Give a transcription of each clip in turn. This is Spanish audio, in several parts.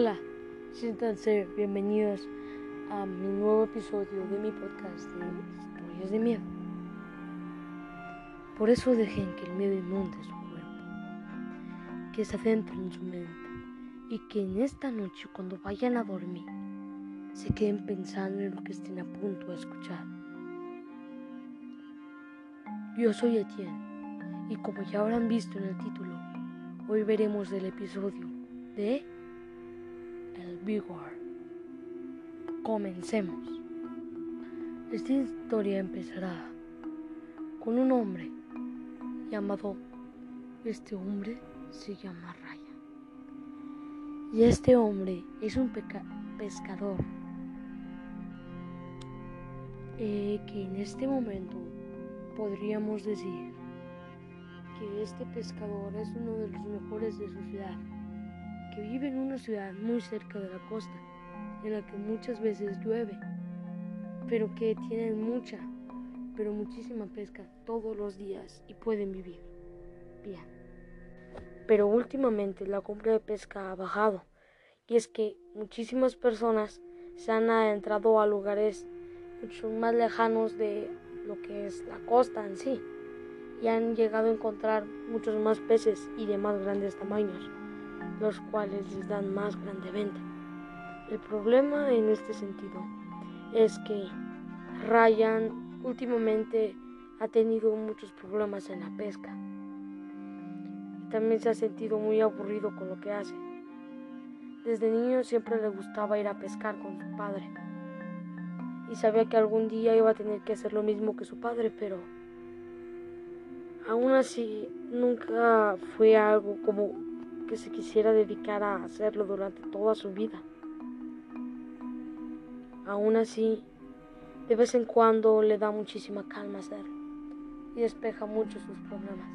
Hola, siéntanse bienvenidos a mi nuevo episodio de mi podcast de historias de miedo. Por eso dejen que el miedo inunde su cuerpo, que se adentre en su mente y que en esta noche cuando vayan a dormir se queden pensando en lo que estén a punto de escuchar. Yo soy Etienne y como ya habrán visto en el título, hoy veremos el episodio de Vigor. Comencemos. Esta historia empezará con un hombre llamado, este hombre se llama Ryan. Y este hombre es un pescador eh, que en este momento podríamos decir que este pescador es uno de los mejores de su ciudad, que vive en una ciudad muy cerca de la costa, en la que muchas veces llueve, pero que tienen mucha, pero muchísima pesca todos los días y pueden vivir bien. Pero últimamente la compra de pesca ha bajado, y es que muchísimas personas se han adentrado a lugares mucho más lejanos de lo que es la costa en sí y han llegado a encontrar muchos más peces y de más grandes tamaños, los cuales les dan más grande venta. El problema en este sentido es que Ryan últimamente ha tenido muchos problemas en la pesca. También se ha sentido muy aburrido con lo que hace. Desde niño siempre le gustaba ir a pescar con su padre y sabía que algún día iba a tener que hacer lo mismo que su padre, pero aún así nunca fue algo como que se quisiera dedicar a hacerlo durante toda su vida. Aún así, de vez en cuando le da muchísima calma hacerlo y despeja mucho sus problemas.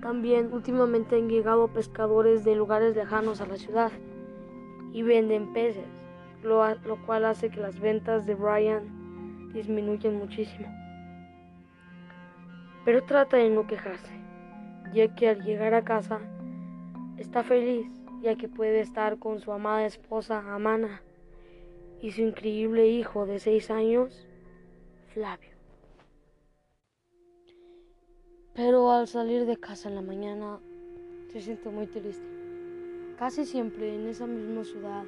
También últimamente han llegado pescadores de lugares lejanos a la ciudad y venden peces lo, cual hace que las ventas de Brian disminuyan muchísimo. Pero trata de no quejarse, ya que al llegar a casa está feliz, ya que puede estar con su amada esposa Amana y su increíble hijo de seis años, Flavio. Pero al salir de casa en la mañana se siente muy triste. Casi siempre en esa misma ciudad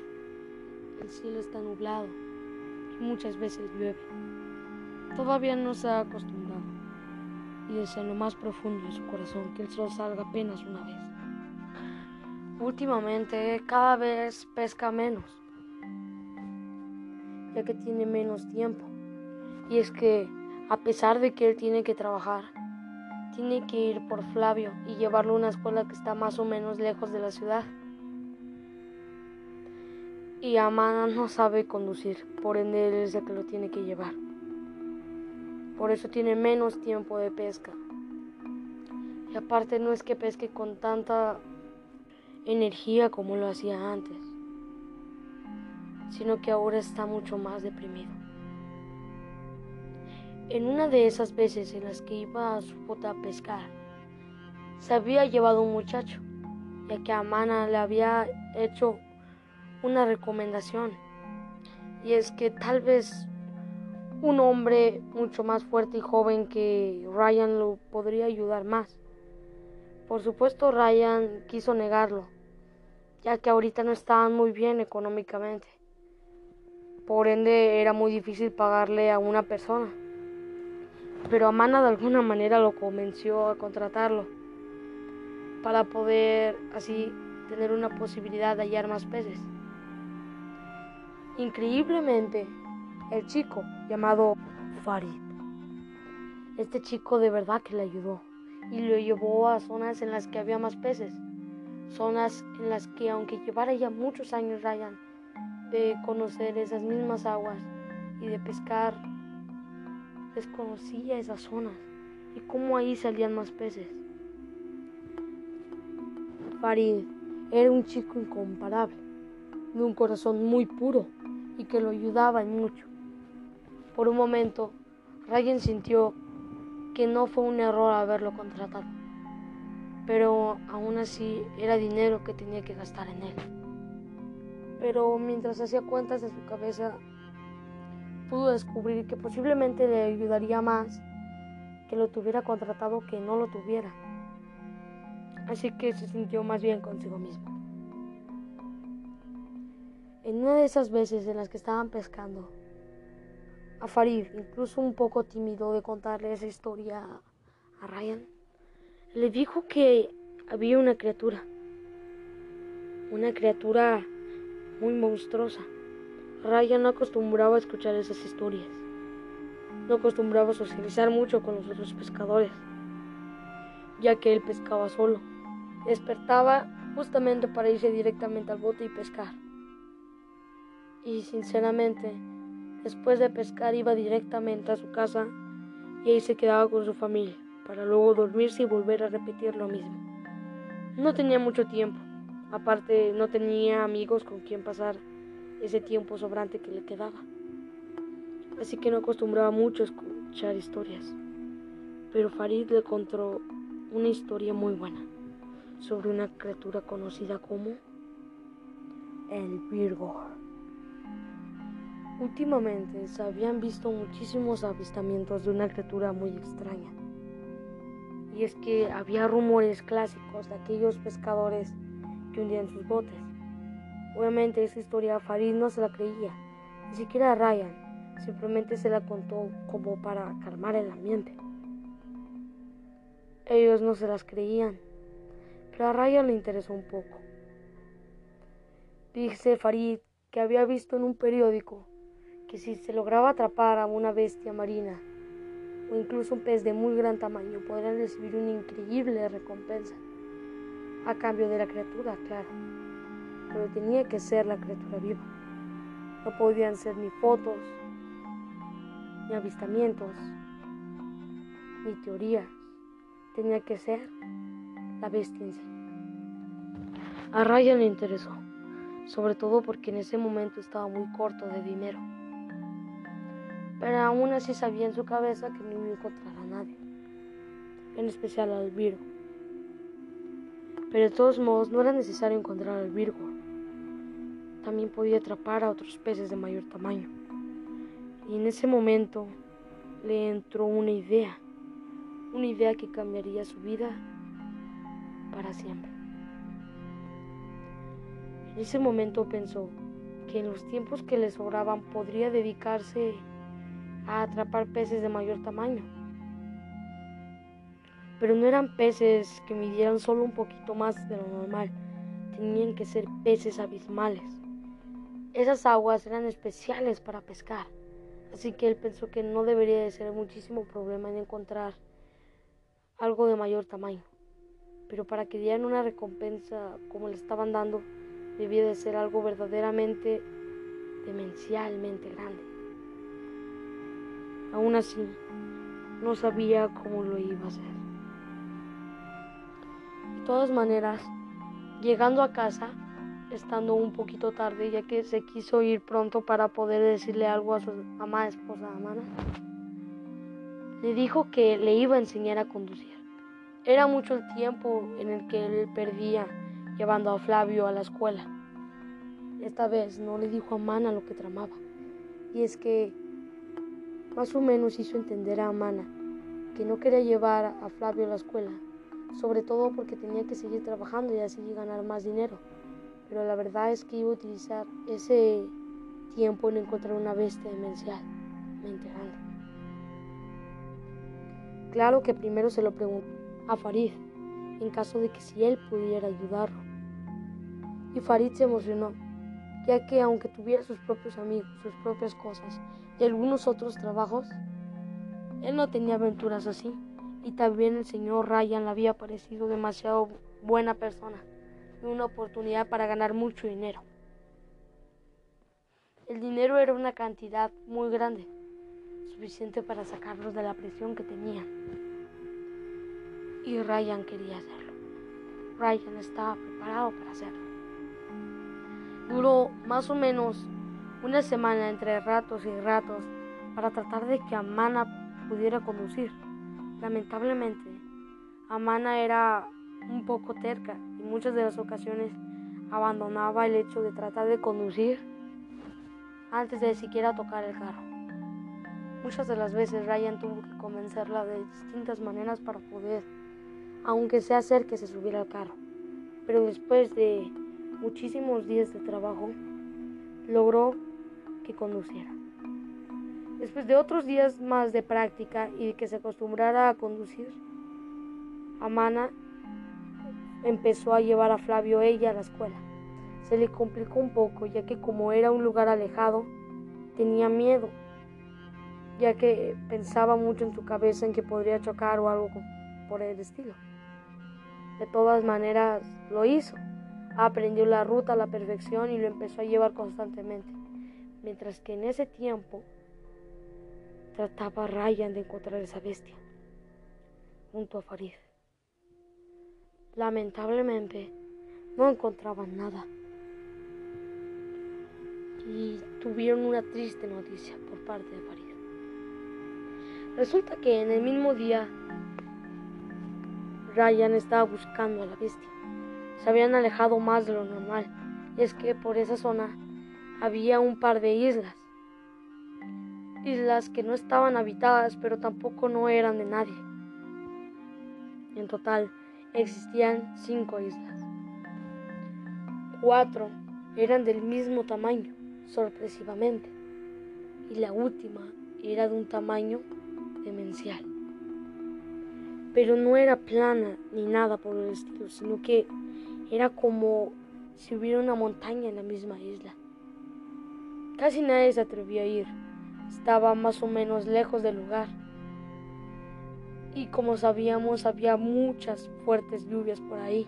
el cielo está nublado y muchas veces llueve. Todavía no se ha acostumbrado y desea en lo más profundo de su corazón que el sol salga apenas una vez. Últimamente cada vez pesca menos, ya que tiene menos tiempo. Y es que a pesar de que él tiene que trabajar, tiene que ir por Flavio y llevarlo a una escuela que está más o menos lejos de la ciudad y Amana no sabe conducir, por ende él es el que lo tiene que llevar. Por eso tiene menos tiempo de pesca. Y aparte no es que pesque con tanta energía como lo hacía antes, sino que ahora está mucho más deprimido. En una de esas veces en las que iba a su bota a pescar, se había llevado un muchacho, ya que Amana le había hecho una recomendación. Y es que tal vez un hombre mucho más fuerte y joven que Ryan lo podría ayudar más. Por supuesto Ryan quiso negarlo, ya que ahorita no estaban muy bien económicamente. Por ende era muy difícil pagarle a una persona. Pero Amana de alguna manera lo convenció a contratarlo para poder así tener una posibilidad de hallar más peces. Increíblemente, el chico llamado Farid, este chico de verdad que le ayudó y lo llevó a zonas en las que había más peces, zonas en las que aunque llevara ya muchos años Ryan de conocer esas mismas aguas y de pescar, desconocía esas zonas y cómo ahí salían más peces. Farid era un chico incomparable, de un corazón muy puro y que lo ayudaba en mucho. Por un momento, Ryan sintió que no fue un error haberlo contratado, pero aún así era dinero que tenía que gastar en él. pero mientras hacía cuentas en su cabeza, pudo descubrir que posiblemente le ayudaría más que lo tuviera contratado que no lo tuviera. Así que se sintió más bien consigo mismo. En una de esas veces en las que estaban pescando, a Farid, incluso un poco tímido de contarle esa historia a Ryan, le dijo que había una criatura, una criatura muy monstruosa. Ryan no acostumbraba a escuchar esas historias, no acostumbraba a socializar mucho con los otros pescadores, ya que él pescaba solo. Despertaba justamente para irse directamente al bote y pescar. Y sinceramente, Después de pescar iba directamente a su casa y ahí se quedaba con su familia, para luego dormirse y volver a repetir lo mismo. No tenía mucho tiempo, aparte no tenía amigos con quien pasar ese tiempo sobrante que le quedaba. Así que no acostumbraba mucho a escuchar historias. Pero Farid le contó una historia muy buena sobre una criatura conocida como el Virgo. Últimamente se habían visto muchísimos avistamientos de una criatura muy extraña. Y es que había rumores clásicos de aquellos pescadores que hundían sus botes. Obviamente esa historia Farid no se la creía, ni siquiera Ryan, simplemente se la contó como para calmar el ambiente. Ellos no se las creían, pero a Ryan le interesó un poco. Dice Farid que había visto en un periódico que si se lograba atrapar a una bestia marina o incluso un pez de muy gran tamaño, podrían recibir una increíble recompensa a cambio de la criatura, claro. Pero tenía que ser la criatura viva. No podían ser ni fotos, ni avistamientos, ni teorías. Tenía que ser la bestia en sí. A Ryan le interesó, sobre todo porque en ese momento estaba muy corto de dinero pero aún así sabía en su cabeza que no iba a encontrar a nadie, en especial al Virgo. Pero de todos modos no era necesario encontrar al Virgo. También podía atrapar a otros peces de mayor tamaño. Y en ese momento le entró una idea, una idea que cambiaría su vida para siempre. En ese momento pensó que en los tiempos que le sobraban podría dedicarse a atrapar peces de mayor tamaño. Pero no eran peces que midieran solo un poquito más de lo normal, tenían que ser peces abismales. Esas aguas eran especiales para pescar, así que él pensó que no debería de ser muchísimo problema en encontrar algo de mayor tamaño. Pero para que dieran una recompensa como le estaban dando, debía de ser algo verdaderamente demencialmente grande. Aún así, no sabía cómo lo iba a hacer. De todas maneras, llegando a casa, estando un poquito tarde, ya que se quiso ir pronto para poder decirle algo a su amada esposa Amana, le dijo que le iba a enseñar a conducir. Era mucho el tiempo en el que él perdía llevando a Flavio a la escuela. Esta vez no le dijo a Amana lo que tramaba, y es que más o menos hizo entender a Amana que no quería llevar a Flavio a la escuela, sobre todo porque tenía que seguir trabajando y así ganar más dinero. Pero la verdad es que iba a utilizar ese tiempo en encontrar una bestia demencialmente grande. Claro que primero se lo preguntó a Farid, en caso de que si él pudiera ayudarlo. Y Farid se emocionó, ya que aunque tuviera sus propios amigos, sus propias cosas y algunos otros trabajos, él no tenía aventuras así. Y también el señor Ryan le había parecido demasiado buena persona y una oportunidad para ganar mucho dinero. El dinero era una cantidad muy grande, suficiente para sacarlos de la presión que tenían. Y Ryan quería hacerlo. Ryan estaba preparado para hacerlo. Duró más o menos una semana entre ratos y ratos para tratar de que Amana pudiera conducir. Lamentablemente, Amana era un poco terca y muchas de las ocasiones abandonaba el hecho de tratar de conducir antes de siquiera tocar el carro. Muchas de las veces Ryan tuvo que convencerla de distintas maneras para poder, aunque sea hacer que se subiera al carro. Pero después de muchísimos días de trabajo, logró que conduciera. Después de otros días más de práctica y que se acostumbrara a conducir, Amana empezó a llevar a Flavio ella a la escuela. Se le complicó un poco, ya que como era un lugar alejado, tenía miedo, ya que pensaba mucho en su cabeza en que podría chocar o algo por el estilo. De todas maneras, lo hizo. Aprendió la ruta a la perfección y lo empezó a llevar constantemente. Mientras que en ese tiempo trataba a Ryan de encontrar esa bestia junto a Farid. Lamentablemente, no encontraban nada. Y tuvieron una triste noticia por parte de Farid. Resulta que en el mismo día, Ryan estaba buscando a la bestia. Se habían alejado más de lo normal. Y es que por esa zona había un par de islas. Islas que no estaban habitadas, pero tampoco no eran de nadie. En total, existían cinco islas. Cuatro eran del mismo tamaño, sorpresivamente, y la última era de un tamaño demencial. Pero no era plana ni nada por el estilo, sino que era como si hubiera una montaña en la misma isla. Casi nadie se atrevía a ir, estaba más o menos lejos del lugar y como sabíamos había muchas fuertes lluvias por ahí.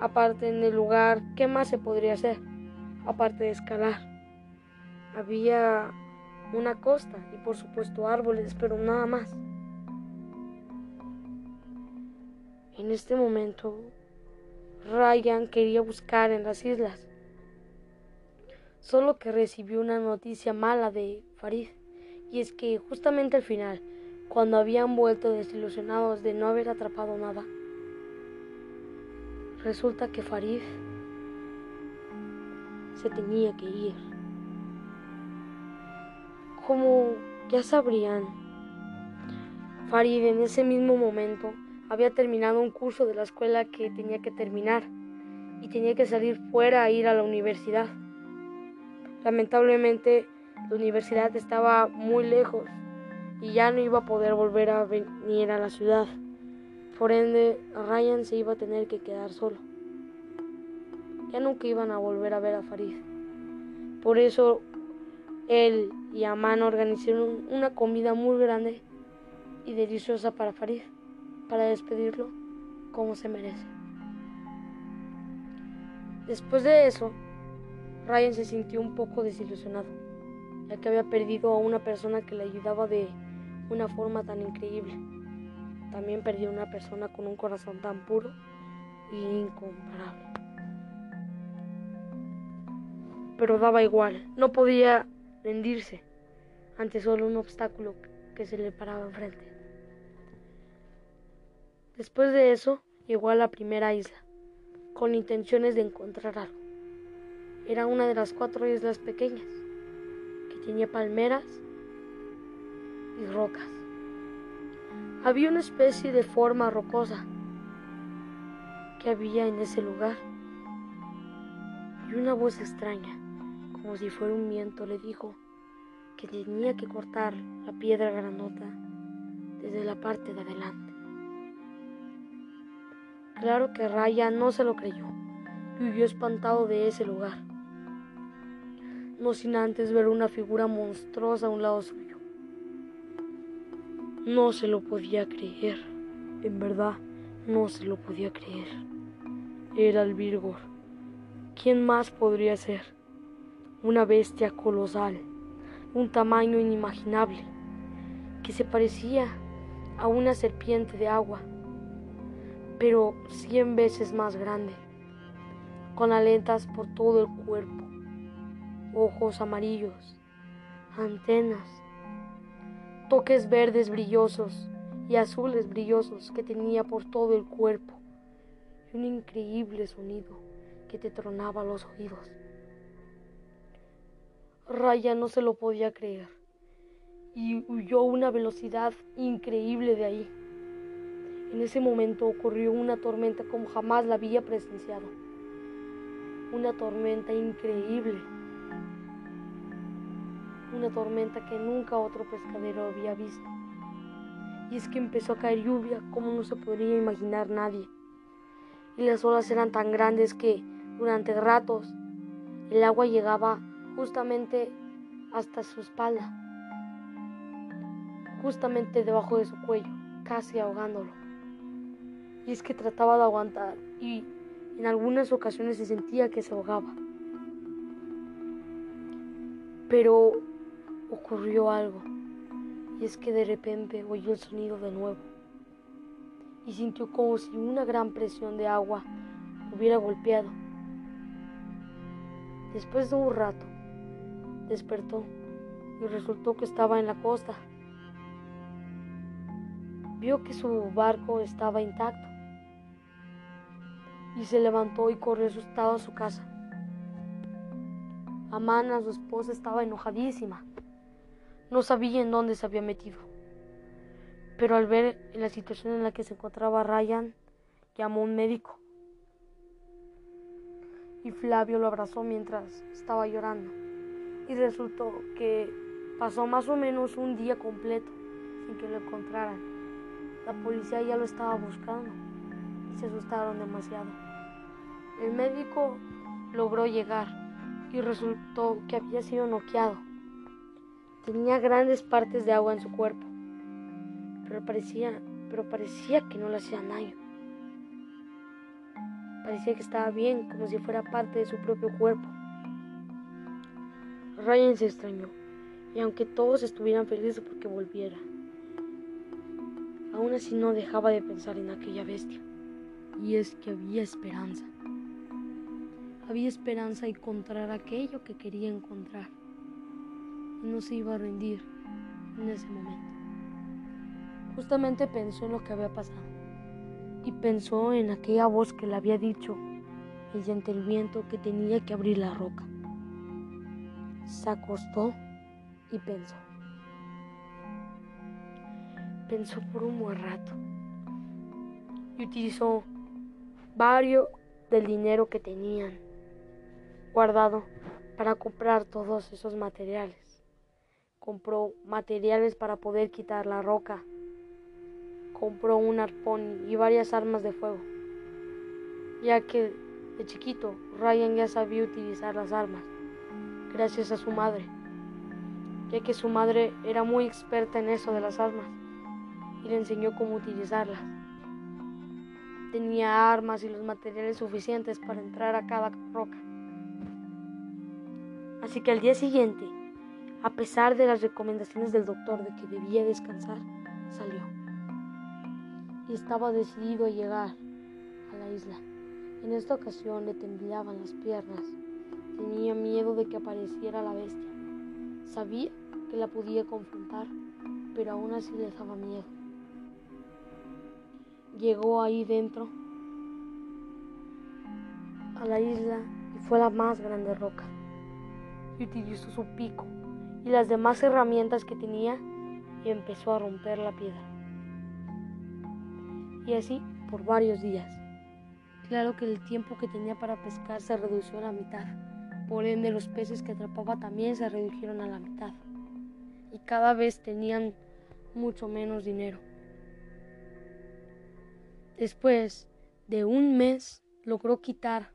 Aparte en el lugar, ¿qué más se podría hacer? Aparte de escalar. Había una costa y por supuesto árboles, pero nada más. En este momento, Ryan quería buscar en las islas, solo que recibió una noticia mala de Farid, y es que justamente al final cuando habían vuelto desilusionados de no haber atrapado nada. Resulta que Farid se tenía que ir. Como ya sabrían, Farid en ese mismo momento había terminado un curso de la escuela que tenía que terminar y tenía que salir fuera a ir a la universidad. Lamentablemente la universidad estaba muy lejos y ya no iba a poder volver a venir a la ciudad. Por ende, Ryan se iba a tener que quedar solo. Ya nunca iban a volver a ver a Farid. Por eso, él y Aman organizaron una comida muy grande y deliciosa para Farid, para despedirlo como se merece. Después de eso, Ryan se sintió un poco desilusionado, ya que había perdido a una persona que le ayudaba de una forma tan increíble. También perdió una persona con un corazón tan puro e incomparable. Pero daba igual, no podía rendirse ante solo un obstáculo que se le paraba enfrente. Después de eso, llegó a la primera isla, con intenciones de encontrar algo. Era una de las cuatro islas pequeñas, que tenía palmeras y rocas. Había una especie de forma rocosa que había en ese lugar y una voz extraña, como si fuera un viento, le dijo que tenía que cortar la piedra granota desde la parte de adelante. Claro que Raya no se lo creyó y huyó espantado de ese lugar, no sin antes ver una figura monstruosa a un lado suyo. No se lo podía creer. En verdad, no se lo podía creer. Era el Virgor. ¿Quién más podría ser? Una bestia colosal, un tamaño inimaginable, que se parecía a una serpiente de agua, pero cien veces más grande, con aletas por todo el cuerpo, ojos amarillos, antenas toques verdes brillosos y azules brillosos que tenía por todo el cuerpo y un increíble sonido que te tronaba los oídos. Raya no se lo podía creer y huyó a una velocidad increíble de ahí. En ese momento ocurrió una tormenta como jamás la había presenciado. Una tormenta increíble. Una tormenta que nunca otro pescadero había visto. Y es que empezó a caer lluvia como no se podría imaginar nadie. Y las olas eran tan grandes que durante ratos el agua llegaba justamente hasta su espalda, justamente debajo de su cuello, casi ahogándolo. Y es que trataba de aguantar y en algunas ocasiones se sentía que se ahogaba. Pero ocurrió algo, y es que de repente oyó el sonido de nuevo, y sintió como si una gran presión de agua hubiera golpeado. Después de un rato, despertó y resultó que estaba en la costa. Vio que su barco estaba intacto y se levantó y corrió asustado a su casa. Amana, su esposa, estaba enojadísima. No sabía en dónde se había metido. Pero al ver la situación en la que se encontraba Ryan, llamó a un médico. Y Flavio lo abrazó mientras estaba llorando. Y resultó que pasó más o menos un día completo sin que lo encontraran. La policía ya lo estaba buscando se asustaron demasiado. El médico logró llegar y resultó que había sido noqueado. Tenía grandes partes de agua en su cuerpo, pero parecía, pero parecía que no le hacía daño. Parecía que estaba bien, como si fuera parte de su propio cuerpo. Ryan se extrañó, y aunque todos estuvieran felices porque volviera, aún así no dejaba de pensar en aquella bestia. Y es que había esperanza. Había esperanza de encontrar aquello que quería encontrar. Y no se iba a rendir en ese momento. Justamente pensó en lo que había pasado. Y pensó en aquella voz que le había dicho mediante el viento que tenía que abrir la roca. Se acostó y pensó. Pensó por un buen rato y utilizó varios del dinero que tenían guardado para comprar todos esos materiales. Compró materiales para poder quitar la roca. Compró un arpón y varias armas de fuego. Ya que de chiquito Ryan ya sabía utilizar las armas, gracias a su madre. Ya que su madre era muy experta en eso de las armas y le enseñó cómo utilizarlas. Tenía armas y los materiales suficientes para entrar a cada roca. Así que al día siguiente, a pesar de las recomendaciones del doctor de que debía descansar, salió. Y estaba decidido a llegar a la isla. En esta ocasión le temblaban las piernas. Tenía miedo de que apareciera la bestia. Sabía que la podía confrontar, pero aún así le daba miedo. Llegó ahí dentro a la isla y fue la más grande roca y utilizó su pico y las demás herramientas que tenía y empezó a romper la piedra. Y así por varios días. Claro que el tiempo que tenía para pescar se redució a la mitad. Por ende los peces que atrapaba también se redujeron a la mitad. Y cada vez tenían mucho menos dinero. Después de un mes logró quitar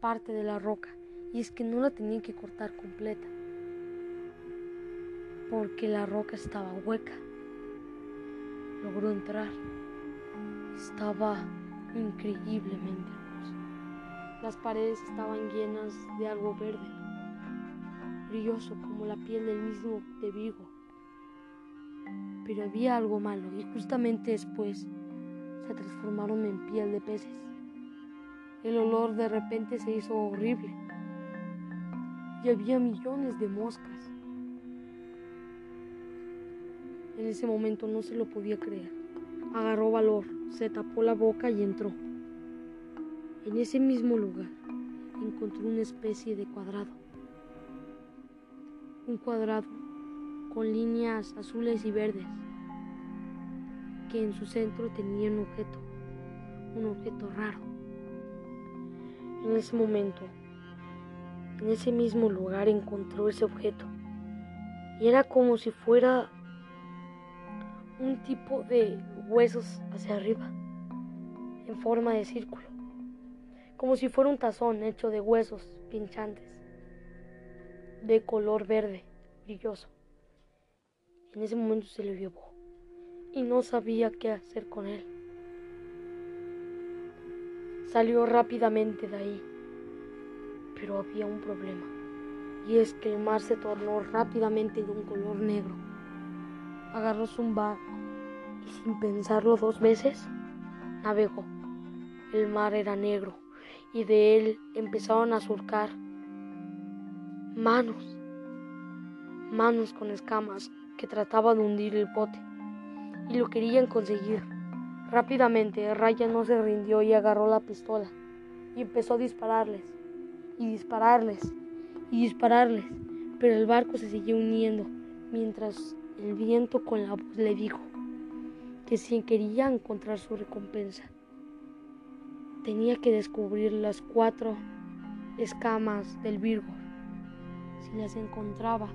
parte de la roca y es que no la tenían que cortar completa porque la roca estaba hueca. Logró entrar. Estaba increíblemente hermosa. Las paredes estaban llenas de algo verde, brilloso como la piel del mismo de Vigo. Pero había algo malo y justamente después se transformaron en piel de peces. El olor de repente se hizo horrible y había millones de moscas. En ese momento no se lo podía creer. Agarró valor, se tapó la boca y entró. En ese mismo lugar encontró una especie de cuadrado. Un cuadrado con líneas azules y verdes en su centro tenía un objeto, un objeto raro. En ese momento, en ese mismo lugar encontró ese objeto y era como si fuera un tipo de huesos hacia arriba, en forma de círculo, como si fuera un tazón hecho de huesos pinchantes, de color verde, brilloso. En ese momento se le llevó y no sabía qué hacer con él. Salió rápidamente de ahí, pero había un problema, y es que el mar se tornó rápidamente de un color negro. Agarró su barco y sin pensarlo dos veces, navegó. El mar era negro y de él empezaron a surcar manos, manos con escamas que trataban de hundir el bote y lo querían conseguir. Rápidamente Ryan no se rindió y agarró la pistola y empezó a dispararles y dispararles y dispararles, pero el barco se siguió uniendo mientras el viento con la voz le dijo que si quería encontrar su recompensa, tenía que descubrir las cuatro escamas del Virgo. Si las encontraba,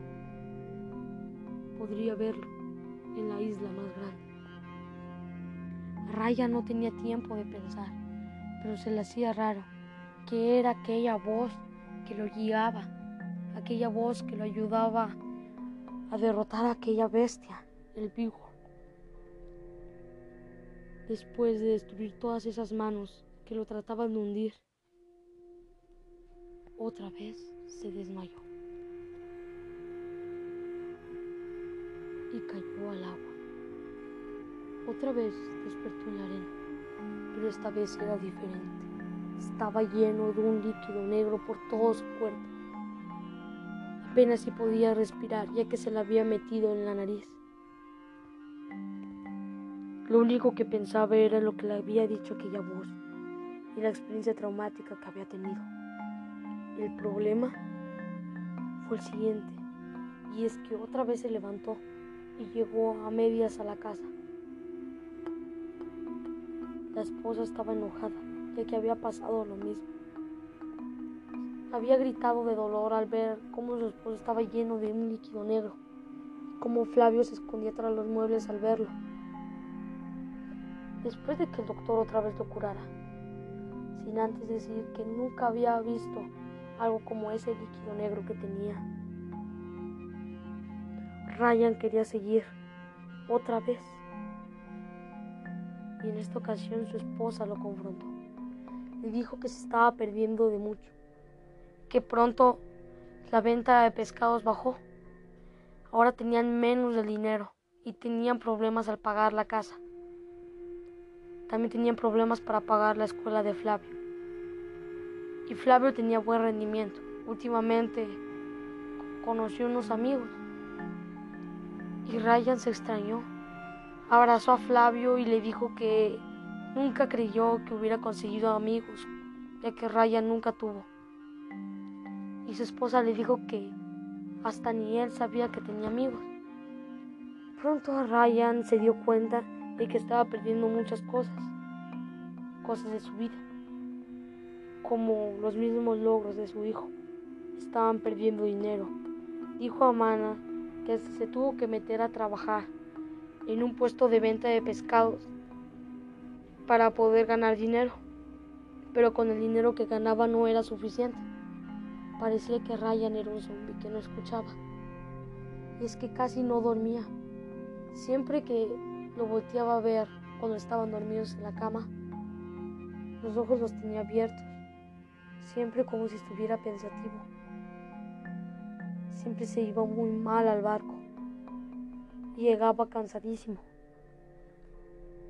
podría verlo en la isla más grande. Raya no tenía tiempo de pensar, pero se le hacía raro que era aquella voz que lo guiaba, aquella voz que lo ayudaba a derrotar a aquella bestia, el Vigo. Después de destruir todas esas manos que lo trataban de hundir, otra vez se desmayó cayó al agua. Otra vez despertó en la arena, pero esta vez era diferente. Estaba lleno de un líquido negro por todo su cuerpo. Apenas si podía respirar ya que se le había metido en la nariz. Lo único que pensaba era lo que le había dicho aquella voz y la experiencia traumática que había tenido. El problema fue el siguiente, y es que otra vez se levantó y llegó a medias a la casa. La esposa estaba enojada, ya que había pasado lo mismo. Había gritado de dolor al ver cómo su esposo estaba lleno de un líquido negro, cómo Flavio se escondía tras los muebles al verlo. Después de que el doctor otra vez lo curara, sin antes decir que nunca había visto algo como ese líquido negro que tenía. Ryan quería seguir otra vez y en esta ocasión su esposa lo confrontó. Le dijo que se estaba perdiendo de mucho, que pronto la venta de pescados bajó. Ahora tenían menos de dinero y tenían problemas al pagar la casa. También tenían problemas para pagar la escuela de Flavio. Y Flavio tenía buen rendimiento. Últimamente conoció unos amigos. Y Ryan se extrañó abrazó a Flavio y le dijo que nunca creyó que hubiera conseguido amigos, ya que Ryan nunca tuvo. Y su esposa le dijo que hasta ni él sabía que tenía amigos. Pronto Ryan se dio cuenta de que estaba perdiendo muchas cosas, cosas de su vida, como los mismos logros de su hijo. Estaban perdiendo dinero. Dijo a Mana que se tuvo que meter a trabajar en un puesto de venta de pescados para poder ganar dinero, pero con el dinero que ganaba no era suficiente. Parecía que Ryan era un zombie que no escuchaba. Y es que casi no dormía. Siempre que lo volteaba a ver cuando estaban dormidos en la cama, los ojos los tenía abiertos, siempre como si estuviera pensativo. Siempre se iba muy mal al barco llegaba cansadísimo.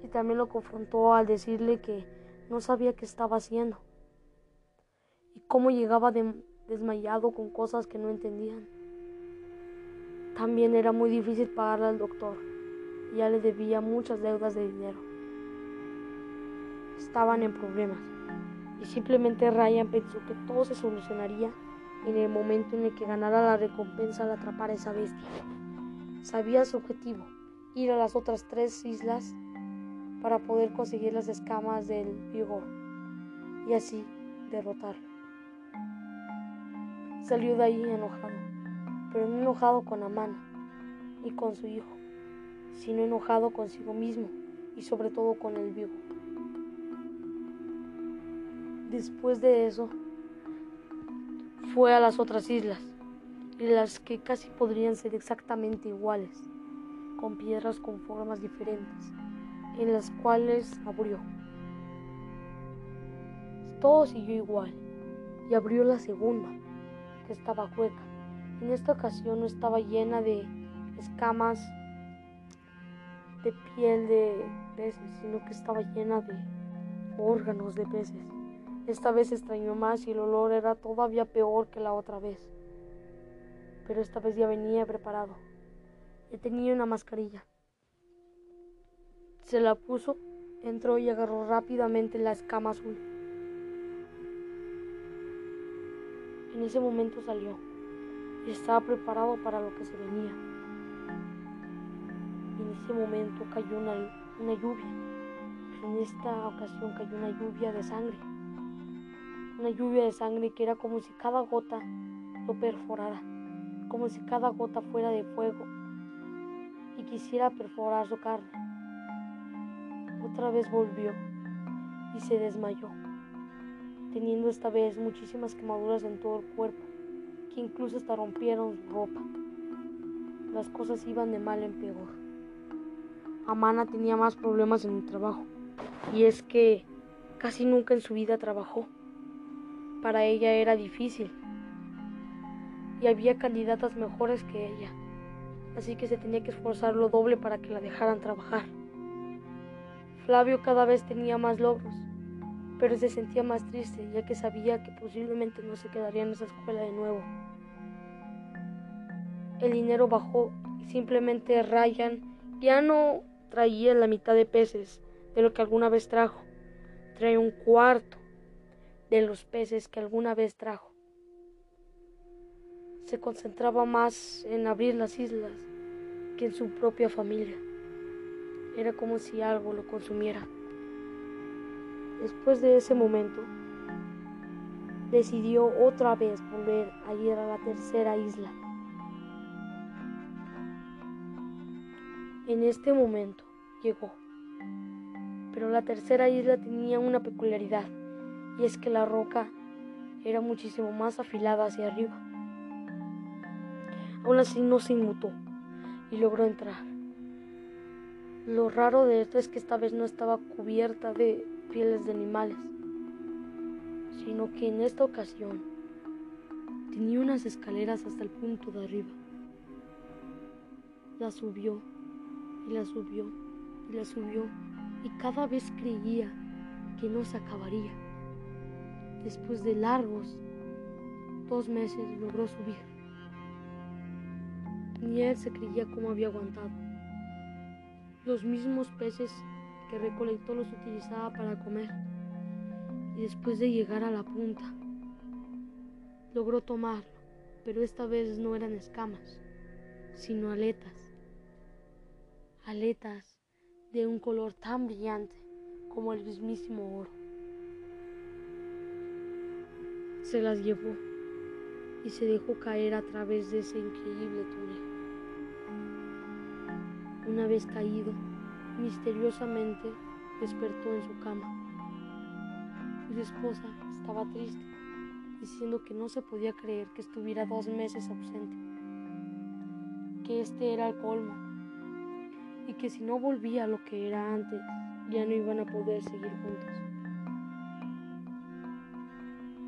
Y también lo confrontó al decirle que no sabía qué estaba haciendo y cómo llegaba desmayado con cosas que no entendían. También era muy difícil pagarle al doctor ya le debía muchas deudas de dinero. Estaban en problemas y simplemente Ryan pensó que todo se solucionaría en el momento en el que ganara la recompensa al atrapar a esa bestia. Sabía su objetivo, ir a las otras tres islas para poder conseguir las escamas del vigor y así derrotarlo. Salió de ahí enojado, pero no enojado con Amana ni con su hijo, sino enojado consigo mismo y sobre todo con el vivo. Después de eso, fue a las otras islas, en las que casi podrían ser exactamente iguales, con piedras con formas diferentes, en las cuales abrió. Todo siguió igual, y abrió la segunda, que estaba hueca. En esta ocasión no estaba llena de escamas de piel de peces, sino que estaba llena de órganos de peces. Esta vez extrañó más y el olor era todavía peor que la otra vez. Pero esta vez ya venía preparado. Ya tenía una mascarilla. Se la puso, entró y agarró rápidamente la escama azul. En ese momento salió y estaba preparado para lo que se venía en ese momento cayó una, una lluvia. En esta ocasión cayó una lluvia de sangre. Una lluvia de sangre que era como si cada gota lo perforara, como si cada gota fuera de fuego y quisiera perforar su carne. Otra vez volvió y se desmayó, teniendo esta vez muchísimas quemaduras en todo el cuerpo, que incluso hasta rompieron su ropa. Las cosas iban de mal en peor. Amana tenía más problemas en el trabajo. Y es que casi nunca en su vida trabajó. Para ella era difícil. Y había candidatas mejores que ella. Así que se tenía que esforzar lo doble para que la dejaran trabajar. Flavio cada vez tenía más logros, pero se sentía más triste ya que sabía que posiblemente no se quedaría en esa escuela de nuevo. El dinero bajó y simplemente Ryan ya no traía la mitad de peces de lo que alguna vez trajo. Traía un cuarto de los peces que alguna vez trajo. Se concentraba más en abrir las islas que en su propia familia. Era como si algo lo consumiera. Después de ese momento, decidió otra vez volver a ir a la tercera isla. En este momento llegó. Pero la tercera isla tenía una peculiaridad, y es que la roca era muchísimo más afilada hacia arriba. Aún así no se inmutó y logró entrar. Lo raro de esto es que esta vez no estaba cubierta de pieles de animales, sino que en esta ocasión tenía unas escaleras hasta el punto de arriba. La subió y la subió y la subió y cada vez creía que no se acabaría. Después de largos dos meses logró subir. Ni él se creía cómo había aguantado. Los mismos peces que recolectó los utilizaba para comer. Y después de llegar a la punta, logró tomarlo, pero esta vez no eran escamas, sino aletas aletas de un color tan brillante como el mismísimo oro. Se las llevó y se dejó caer a través de ese increíble túnel. Una vez caído, misteriosamente despertó en su cama. Su esposa estaba triste, diciendo que no se podía creer que estuviera dos meses ausente, que este era el colmo y que si no volvía a lo que era antes, ya no iban a poder seguir juntos.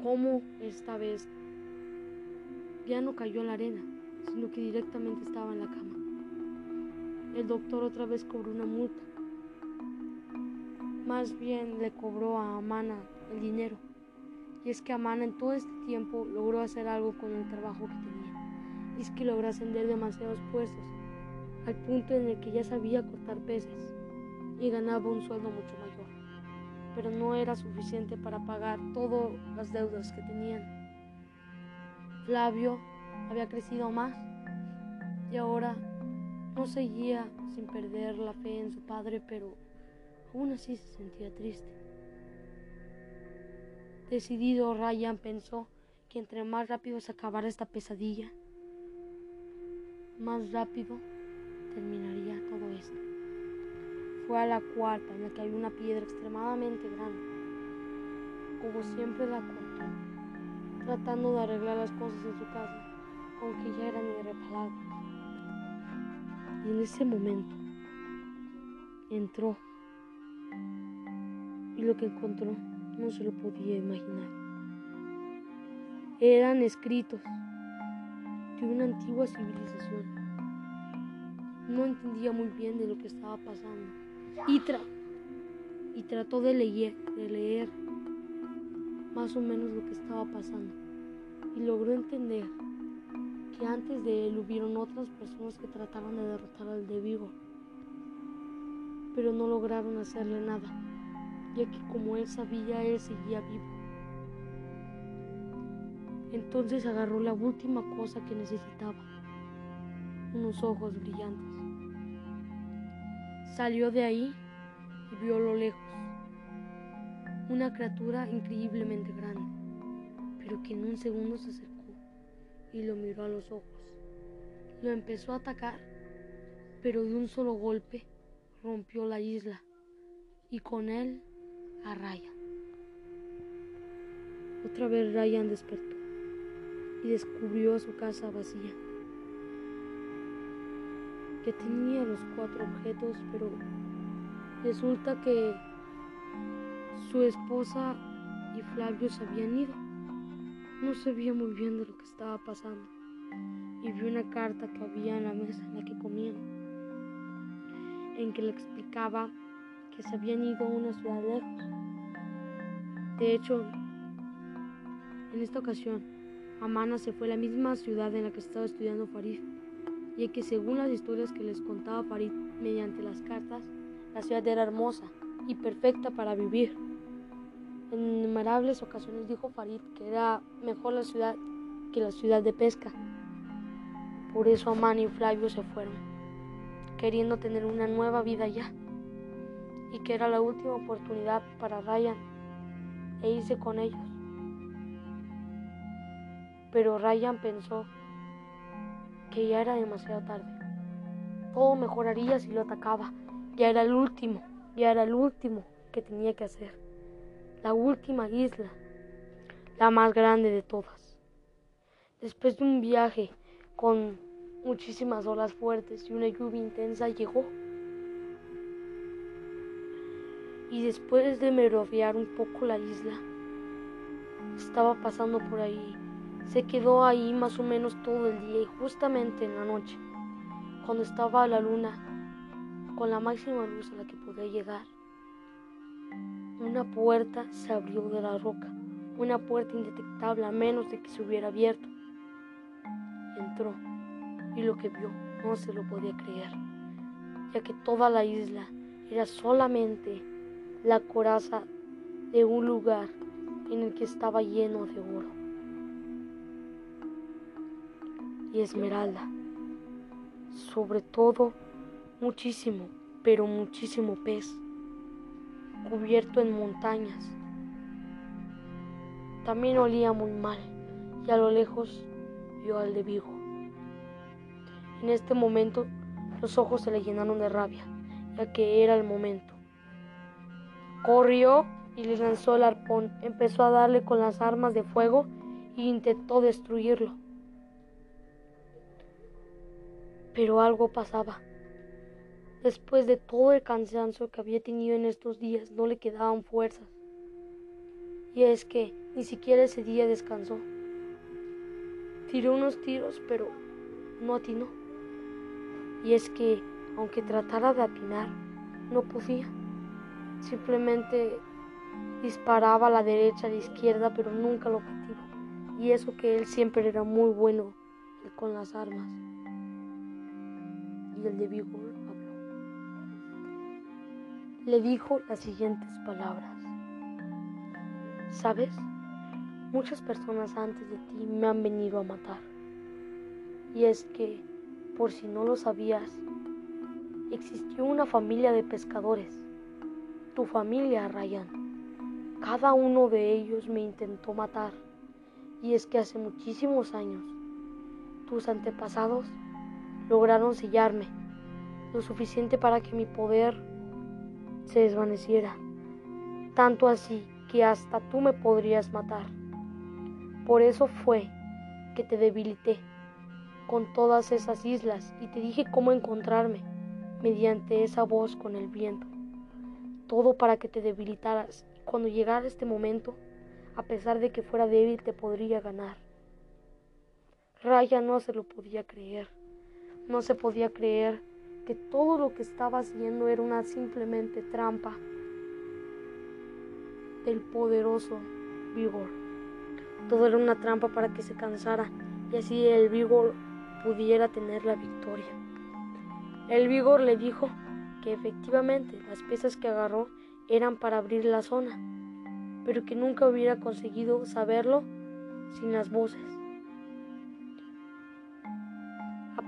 ¿Cómo esta vez ya no cayó en la arena, sino que directamente estaba en la cama? El doctor otra vez cobró una multa. Más bien le cobró a Amana el dinero. Y es que Amana en todo este tiempo logró hacer algo con el trabajo que tenía. Y es que logró ascender demasiados puestos al punto en el que ya sabía cortar peces y ganaba un sueldo mucho mayor. Pero no era suficiente para pagar todas las deudas que tenían. Flavio había crecido más y ahora no seguía sin perder la fe en su padre, pero aún así se sentía triste. Decidido, Ryan pensó que entre más rápido se acabara esta pesadilla, más rápido terminaría todo esto. Fue a la cuarta en la que había una piedra extremadamente grande. Como siempre la cortó, tratando de arreglar las cosas en su casa, aunque ya eran irreparables. Y en ese momento entró y lo que encontró no se lo podía imaginar. Eran escritos de una antigua civilización. No entendía muy bien de lo que estaba pasando y, y trató de leer, de leer más o menos lo que estaba pasando y logró entender que antes de él hubieron otras personas que trataban de derrotar al de Vigo, pero no lograron hacerle nada, ya que como él sabía, él seguía vivo. Entonces agarró la última cosa que necesitaba, unos ojos brillantes. Salió de ahí y vio a lo lejos una criatura increíblemente grande, pero que en un segundo se acercó y lo miró a los ojos. Lo empezó a atacar, pero de un solo golpe rompió la isla y con él a Ryan. Otra vez Ryan despertó y descubrió su casa vacía, que tenía los cuatro objetos, pero resulta que su esposa y Flavio se habían ido. No sabía muy bien de lo que estaba pasando y vi una carta que había en la mesa en la que comían, en que le explicaba que se habían ido a una ciudad lejos. De hecho, en esta ocasión, Amana se fue a la misma ciudad en la que estaba estudiando Farid, y que según las historias que les contaba Farid mediante las cartas, la ciudad era hermosa y perfecta para vivir. En innumerables ocasiones dijo Farid que era mejor la ciudad que la ciudad de pesca. Por eso Amán y Flavio se fueron, queriendo tener una nueva vida allá, y que era la última oportunidad para Ryan e irse con ellos. Pero Ryan pensó que ya era demasiado tarde. Todo mejoraría si lo atacaba. Ya era el último, ya era el último que tenía que hacer la última isla, la más grande de todas. Después de un viaje con muchísimas olas fuertes y una lluvia intensa llegó. Y después de merodear un poco la isla, estaba pasando por ahí. Se quedó ahí más o menos todo el día y justamente en la noche, cuando estaba la luna con la máxima luz a la que podía llegar, una puerta se abrió de la roca, una puerta indetectable a menos de que se hubiera abierto. Entró y lo que vio no se lo podía creer, ya que toda la isla era solamente la coraza de un lugar en el que estaba lleno de oro y esmeralda, sobre todo muchísimo, pero muchísimo pez cubierto en montañas. También olía muy mal y a lo lejos vio al de Vigo. En este momento los ojos se le llenaron de rabia, ya que era el momento. Corrió y le lanzó el arpón, empezó a darle con las armas de fuego e intentó destruirlo. Pero algo pasaba. Después de todo el cansancio que había tenido en estos días, no le quedaban fuerzas. Y es que ni siquiera ese día descansó. Tiró unos tiros, pero no atinó. Y es que, aunque tratara de atinar, no podía. Simplemente disparaba a la derecha, a la izquierda, pero nunca al objetivo. Y eso que él siempre era muy bueno con las armas. Y el de vigor le dijo las siguientes palabras. ¿Sabes? Muchas personas antes de ti me han venido a matar. Y es que, por si no lo sabías, existió una familia de pescadores. Tu familia, Ryan. Cada uno de ellos me intentó matar. Y es que hace muchísimos años, tus antepasados lograron sellarme lo suficiente para que mi poder se desvaneciera. Tanto así que hasta tú me podrías matar. Por eso fue que te debilité con todas esas islas y te dije cómo encontrarme mediante esa voz con el viento. Todo para que te debilitaras. Cuando llegara este momento, a pesar de que fuera débil, te podría ganar. Raya no se lo podía creer. No se podía creer que todo lo que estaba haciendo era una simplemente trampa del poderoso vigor. Todo era una trampa para que se cansara y así el vigor pudiera tener la victoria. El vigor le dijo que efectivamente las piezas que agarró eran para abrir la zona, pero que nunca hubiera conseguido saberlo sin las voces.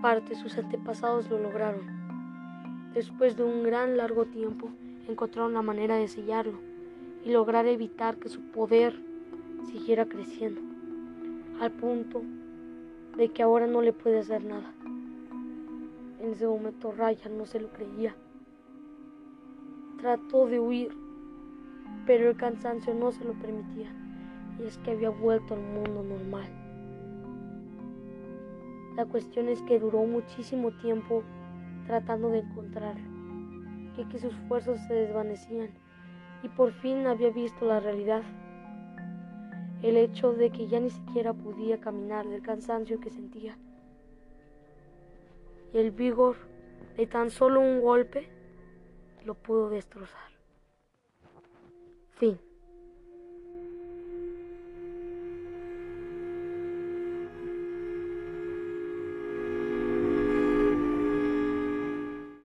Aparte, sus antepasados lo lograron. Después de un gran largo tiempo, encontraron la manera de sellarlo y lograr evitar que su poder siguiera creciendo, al punto de que ahora no le puede hacer nada. En ese momento Ryan no se lo creía. Trató de huir, pero el cansancio no se lo permitía, y es que había vuelto al mundo normal. La cuestión es que duró muchísimo tiempo tratando de encontrarlo, y que sus fuerzas se desvanecían y por fin había visto la realidad. El hecho de que ya ni siquiera podía caminar del cansancio que sentía. Y el vigor de tan solo un golpe lo pudo destrozar. Fin.